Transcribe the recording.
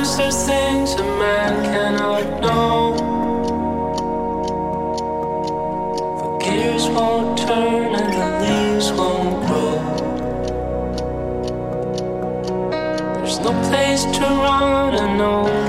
Sometimes there's things a man cannot know. The gears won't turn and the leaves won't grow. There's no place to run and no.